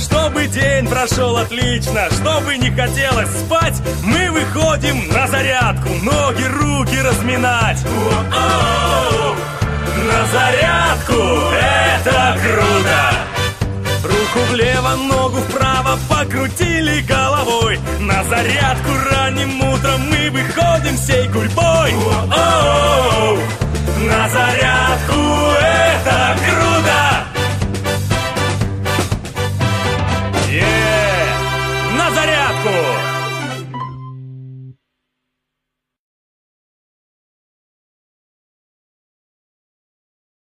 Чтобы день прошел отлично, чтобы не хотелось спать, мы выходим на зарядку, ноги, руки разминать. На зарядку, это круто! Руку влево, ногу вправо покрутили головой На зарядку ранним утром мы выходим всей гурьбой О-о-о! Go.